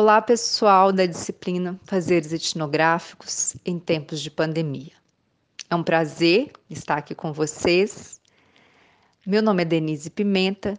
Olá, pessoal da disciplina Fazeres Etnográficos em Tempos de Pandemia. É um prazer estar aqui com vocês. Meu nome é Denise Pimenta,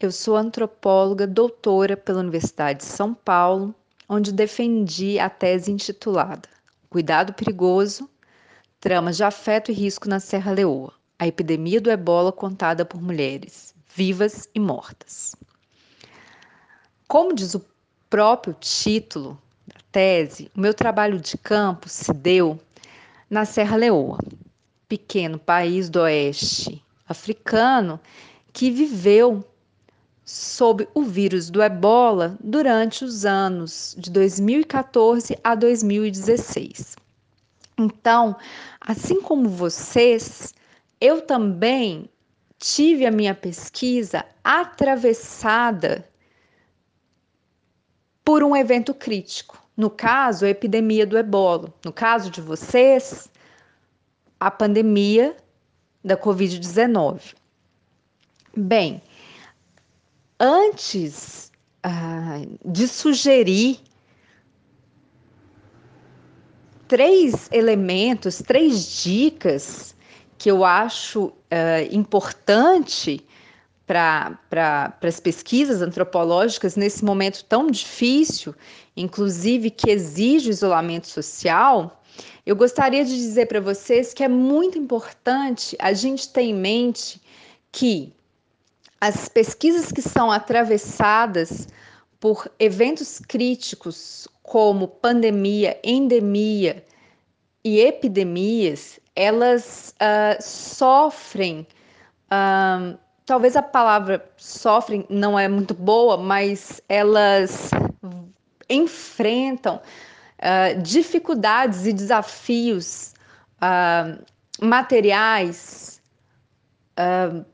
eu sou antropóloga doutora pela Universidade de São Paulo, onde defendi a tese intitulada Cuidado Perigoso, Tramas de Afeto e Risco na Serra Leoa, a epidemia do ebola contada por mulheres, vivas e mortas. Como diz o próprio título da tese, o meu trabalho de campo se deu na Serra Leoa, pequeno país do oeste africano que viveu sob o vírus do ebola durante os anos de 2014 a 2016. Então, assim como vocês, eu também tive a minha pesquisa atravessada por um evento crítico. No caso, a epidemia do ebola. No caso de vocês, a pandemia da Covid-19. Bem, antes ah, de sugerir três elementos, três dicas que eu acho ah, importante para as pesquisas antropológicas nesse momento tão difícil, inclusive que exige isolamento social, eu gostaria de dizer para vocês que é muito importante a gente ter em mente que as pesquisas que são atravessadas por eventos críticos como pandemia, endemia e epidemias, elas uh, sofrem uh, talvez a palavra sofrem não é muito boa, mas elas enfrentam uh, dificuldades e desafios uh, materiais uh,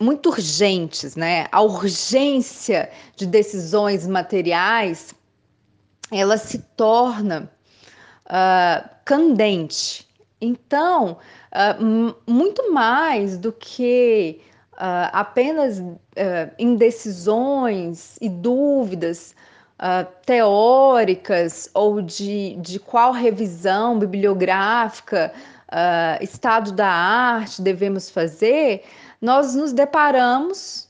muito urgentes, né? A urgência de decisões materiais ela se torna candente. Então, uh, muito mais do que uh, apenas uh, indecisões e dúvidas teóricas ou de, de qual revisão bibliográfica, estado da arte devemos fazer, nós nos deparamos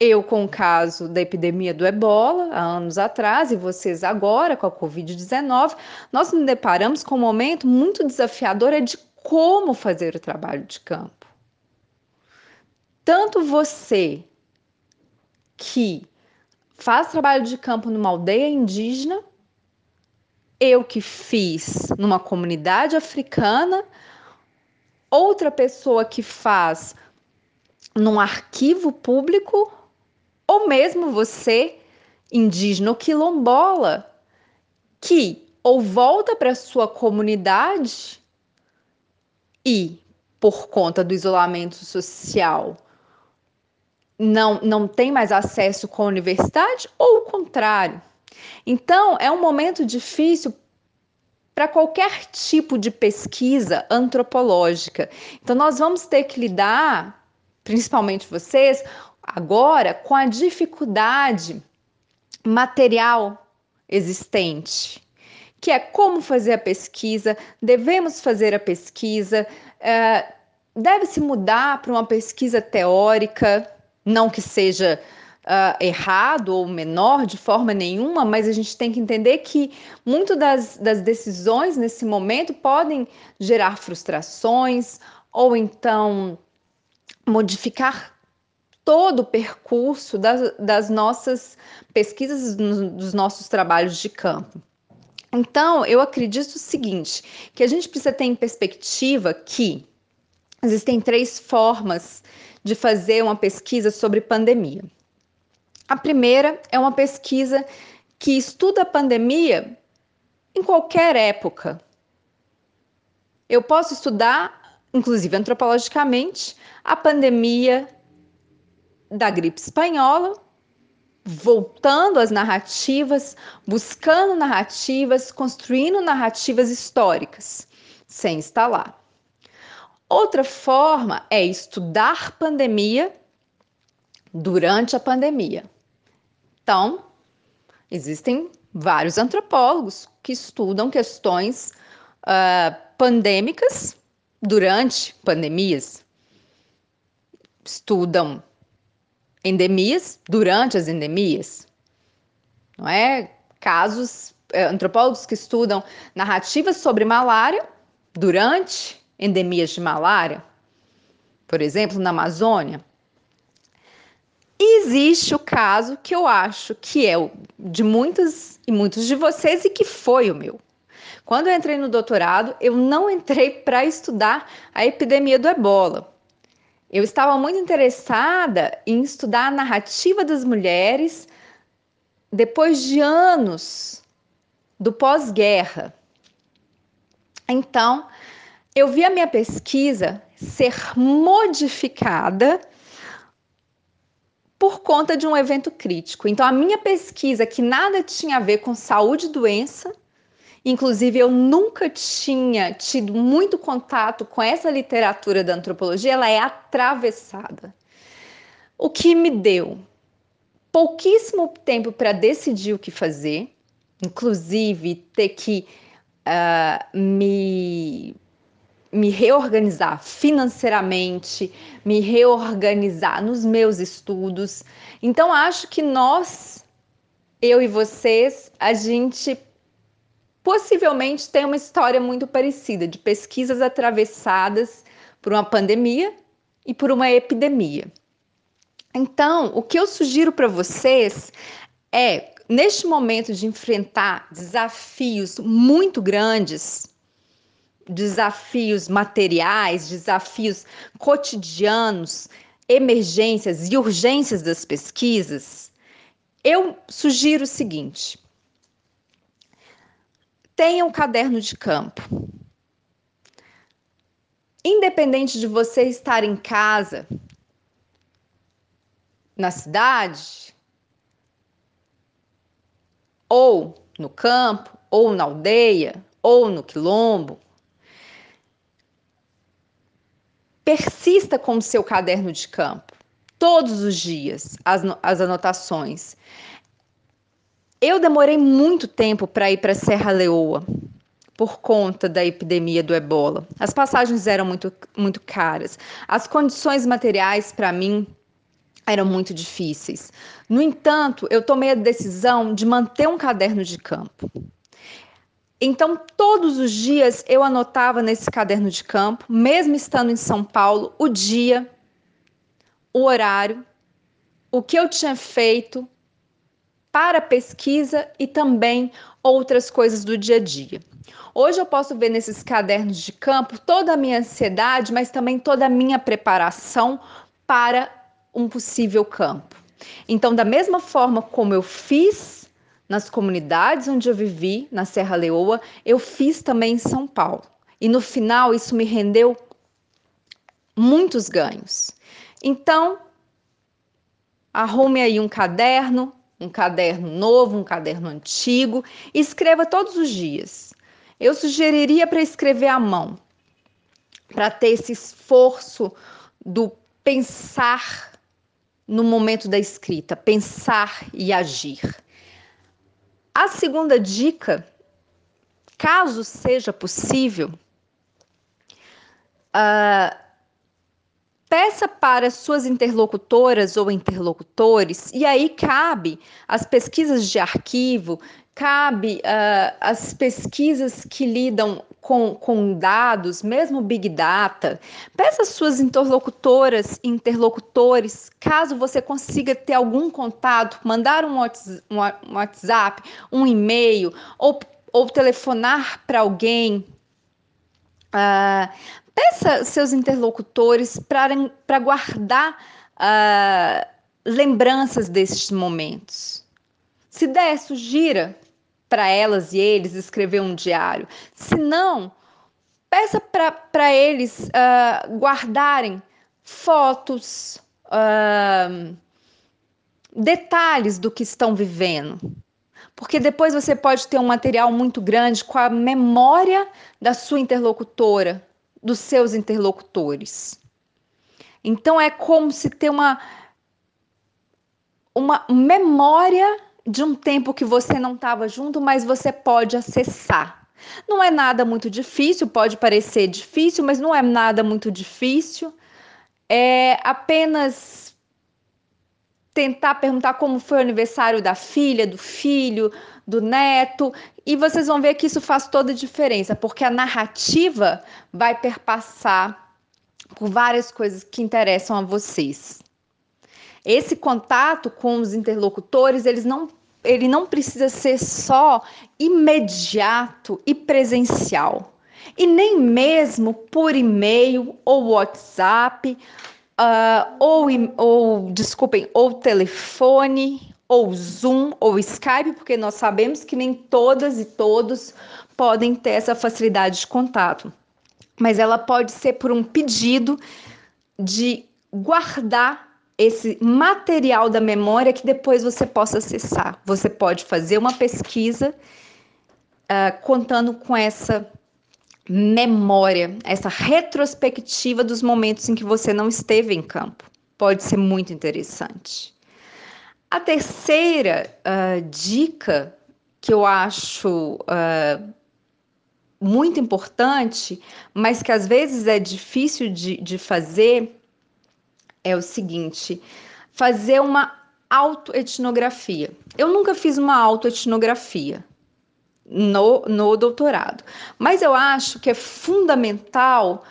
eu com o caso da epidemia do ebola há anos atrás e vocês agora com a Covid-19, nós nos deparamos com um momento muito desafiador é de como fazer o trabalho de campo. Tanto você que faz trabalho de campo numa aldeia indígena, eu que fiz numa comunidade africana, outra pessoa que faz num arquivo público, ou mesmo você, indígena quilombola, que ou volta para sua comunidade e, por conta do isolamento social, não, não tem mais acesso com a universidade, ou o contrário. Então, é um momento difícil para qualquer tipo de pesquisa antropológica. Então, nós vamos ter que lidar, principalmente vocês, agora com a dificuldade material existente que é como fazer a pesquisa, devemos fazer a pesquisa, é, deve-se mudar para uma pesquisa teórica, não que seja uh, errado ou menor de forma nenhuma, mas a gente tem que entender que muito das, das decisões nesse momento podem gerar frustrações ou então modificar todo o percurso das, das nossas pesquisas, dos nossos trabalhos de campo. Então, eu acredito o seguinte, que a gente precisa ter em perspectiva que existem três formas de fazer uma pesquisa sobre pandemia. A primeira é uma pesquisa que estuda a pandemia em qualquer época. Eu posso estudar, inclusive antropologicamente, a pandemia da gripe espanhola voltando às narrativas, buscando narrativas, construindo narrativas históricas, sem lá. Outra forma é estudar pandemia durante a pandemia. Então, Existem vários antropólogos que estudam questões uh, pandêmicas durante pandemias, estudam endemias durante as endemias, não é? Casos, é, antropólogos que estudam narrativas sobre malária durante endemias de malária, por exemplo, na Amazônia. E existe o caso que eu acho que é de muitas e muitos de vocês e que foi o meu. Quando eu entrei no doutorado, eu não entrei para estudar a epidemia do ebola. Eu estava muito interessada em estudar a narrativa das mulheres depois de anos do pós-guerra. Então, eu vi a minha pesquisa ser modificada por conta de um evento crítico. Então, a minha pesquisa, que nada tinha a ver com saúde e doença, inclusive eu nunca tinha tido muito contato com essa literatura da antropologia, ela é atravessada. O que me deu pouquíssimo tempo para decidir o que fazer, inclusive ter que uh, me me reorganizar financeiramente, me reorganizar nos meus estudos. Então, acho que nós, eu e vocês, a gente possivelmente tem uma história muito parecida de pesquisas atravessadas por uma pandemia e por uma epidemia. Então, o que eu sugiro para vocês é, neste momento de enfrentar desafios muito grandes, desafios materiais, desafios cotidianos, emergências e urgências das pesquisas, eu sugiro o seguinte: tenha um caderno de campo. Independente de você estar em casa, na cidade, ou no campo, ou na aldeia, ou no quilombo, persista com o seu caderno de campo, todos os dias, as, as anotações. Eu demorei muito tempo para ir para Serra Leoa por conta da epidemia do ebola. As passagens eram muito, muito caras. As condições materiais para mim eram muito difíceis. No entanto, eu tomei a decisão de manter um caderno de campo. Então, todos os dias eu anotava nesse caderno de campo, mesmo estando em São Paulo, o dia, o horário, o que eu tinha feito para pesquisa e também outras coisas do dia a dia. Hoje eu posso ver nesses cadernos de campo toda a minha ansiedade, mas também toda a minha preparação para um possível campo. Então, da mesma forma como eu fiz nas comunidades onde eu vivi, na Serra Leoa, eu fiz também em São Paulo. E no final isso me rendeu muitos ganhos. Então, arrume aí um caderno, um caderno novo, um caderno antigo, escreva todos os dias. Eu sugeriria para escrever à mão, para ter esse esforço do pensar no momento da escrita, pensar e agir. A segunda dica, caso seja possível, uh, peça para suas interlocutoras ou interlocutores, e aí cabe as pesquisas de arquivo, cabe uh, as pesquisas que lidam com, com dados, mesmo Big Data. Peça às suas interlocutoras e interlocutores, caso você consiga ter algum contato, mandar um WhatsApp, um e-mail ou, ou telefonar para alguém. Uh, peça seus interlocutores para guardar uh, lembranças desses momentos. Se der, sugira para elas e eles escrever um diário. Se não, peça para eles uh, guardarem fotos, uh, detalhes do que estão vivendo. Porque depois você pode ter um material muito grande com a memória da sua interlocutora, dos seus interlocutores. Então é como se ter uma, uma memória de um tempo que você não estava junto, mas você pode acessar. Não é nada muito difícil, pode parecer difícil, mas não é nada muito difícil. É apenas tentar perguntar como foi o aniversário da filha, do filho, do neto, e vocês vão ver que isso faz toda a diferença, porque a narrativa vai perpassar por várias coisas que interessam a vocês. Esse contato com os interlocutores, eles não, ele não precisa ser só imediato e presencial, e nem mesmo por e-mail ou WhatsApp uh, ou, ou, desculpem, ou telefone, ou Zoom, ou Skype, porque nós sabemos que nem todas e todos podem ter essa facilidade de contato. Mas ela pode ser por um pedido de guardar esse material da memória que depois você possa acessar. Você pode fazer uma pesquisa uh, contando com essa memória, essa retrospectiva dos momentos em que você não esteve em campo. Pode ser muito interessante. A terceira uh, dica que eu acho uh, muito importante, mas que às vezes é difícil de, de fazer, é o seguinte: fazer uma autoetnografia. Eu nunca fiz uma autoetnografia, no, no doutorado. Mas eu acho que é fundamental,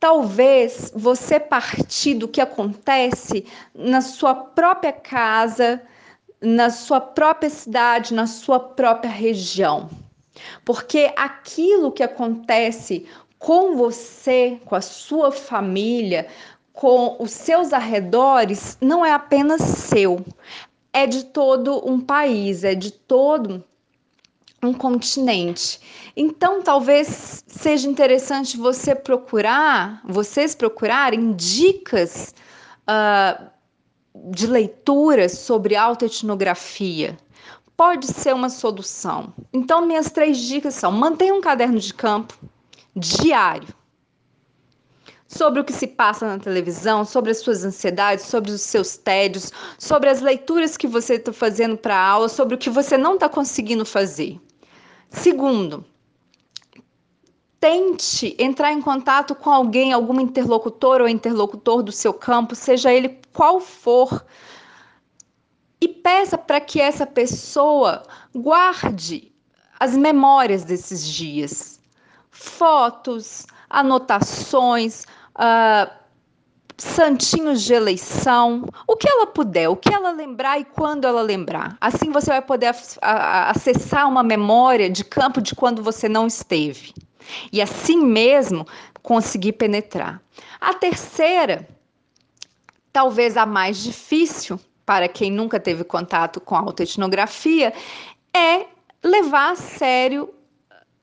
talvez, você partir do que acontece na sua própria casa, na sua própria cidade, na sua própria região. Porque aquilo que acontece com você, com a sua família, com os seus arredores, não é apenas seu, é de todo um país, é de todo um continente. Então, talvez seja interessante você procurar, vocês procurarem dicas uh, de leituras sobre autoetnografia. Pode ser uma solução. Então, minhas três dicas são: mantenha um caderno de campo diário sobre o que se passa na televisão, sobre as suas ansiedades, sobre os seus tédios, sobre as leituras que você está fazendo para a aula, sobre o que você não está conseguindo fazer. Segundo, tente entrar em contato com alguém, algum interlocutor ou interlocutor do seu campo, seja ele qual for, e peça para que essa pessoa guarde as memórias desses dias, fotos, anotações, uh, santinhos de eleição, o que ela puder, o que ela lembrar e quando ela lembrar. Assim você vai poder acessar uma memória de campo de quando você não esteve. E assim mesmo conseguir penetrar. A terceira, talvez a mais difícil para quem nunca teve contato com a autoetnografia, é levar a sério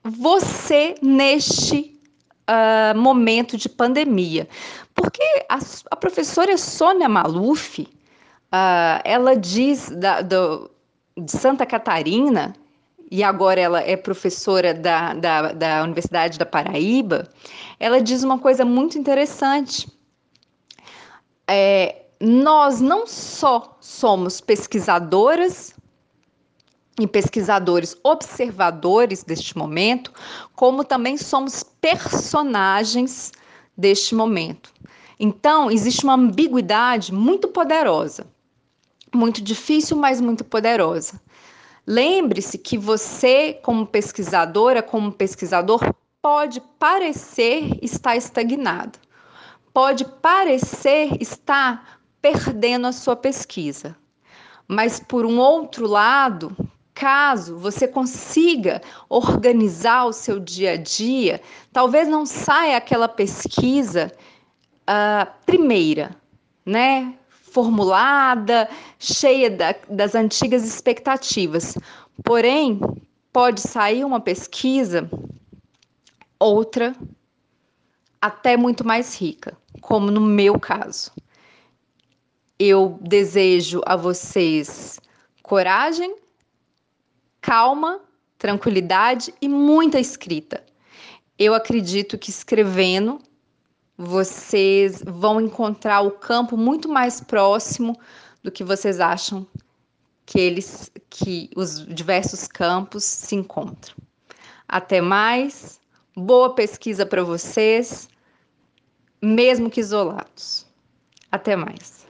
você neste uh, momento de pandemia. Porque a, a professora Sônia Maluf, uh, ela diz da, do, de Santa Catarina, e agora ela é professora da, da, da Universidade da Paraíba, ela diz uma coisa muito interessante. É, nós não só somos pesquisadoras e pesquisadores observadores deste momento, como também somos personagens deste momento. Então, existe uma ambiguidade muito poderosa, muito difícil, mas muito poderosa. Lembre-se que você, como pesquisadora, como pesquisador, pode parecer estar estagnado, pode parecer estar perdendo a sua pesquisa. Mas, por um outro lado, caso você consiga organizar o seu dia a dia, talvez não saia aquela pesquisa uh, primeira, né? Formulada, cheia da, das antigas expectativas. Porém, pode sair uma pesquisa, outra, até muito mais rica, como no meu caso. Eu desejo a vocês coragem, calma, tranquilidade e muita escrita. Eu acredito que escrevendo vocês vão encontrar o campo muito mais próximo do que vocês acham que eles que os diversos campos se encontram. Até mais. Boa pesquisa para vocês, mesmo que isolados. Até mais.